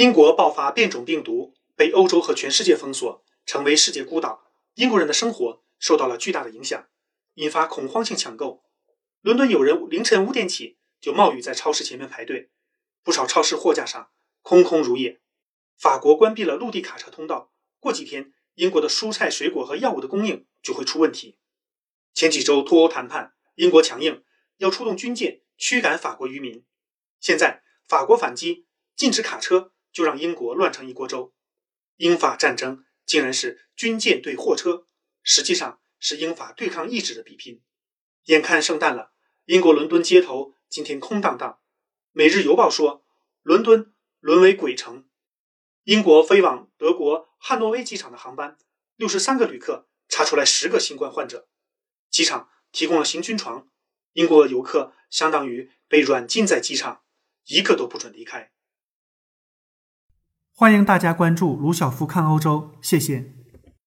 英国爆发变种病毒，被欧洲和全世界封锁，成为世界孤岛。英国人的生活受到了巨大的影响，引发恐慌性抢购。伦敦有人凌晨五点起就冒雨在超市前面排队，不少超市货架上空空如也。法国关闭了陆地卡车通道，过几天英国的蔬菜、水果和药物的供应就会出问题。前几周脱欧谈判，英国强硬要出动军舰驱赶法国渔民，现在法国反击，禁止卡车。就让英国乱成一锅粥。英法战争竟然是军舰对货车，实际上是英法对抗意志的比拼。眼看圣诞了，英国伦敦街头今天空荡荡。《每日邮报》说，伦敦沦为鬼城。英国飞往德国汉诺威机场的航班，六十三个旅客查出来十个新冠患者。机场提供了行军床，英国游客相当于被软禁在机场，一个都不准离开。欢迎大家关注卢晓夫看欧洲，谢谢。